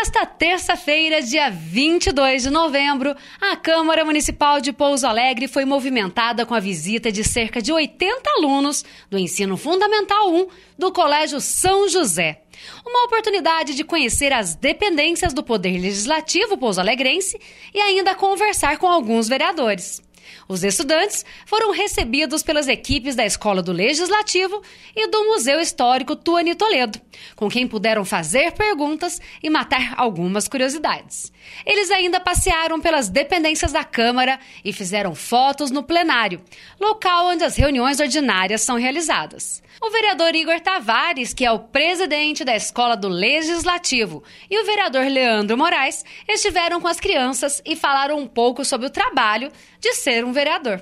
nesta terça-feira, dia 22 de novembro, a Câmara Municipal de Pouso Alegre foi movimentada com a visita de cerca de 80 alunos do Ensino Fundamental 1 do Colégio São José. Uma oportunidade de conhecer as dependências do Poder Legislativo pouso-alegrense e ainda conversar com alguns vereadores. Os estudantes foram recebidos pelas equipes da Escola do Legislativo e do Museu Histórico Tuani Toledo, com quem puderam fazer perguntas e matar algumas curiosidades. Eles ainda passearam pelas dependências da Câmara e fizeram fotos no plenário, local onde as reuniões ordinárias são realizadas. O vereador Igor Tavares, que é o presidente da Escola do Legislativo, e o vereador Leandro Moraes estiveram com as crianças e falaram um pouco sobre o trabalho de ser um vereador.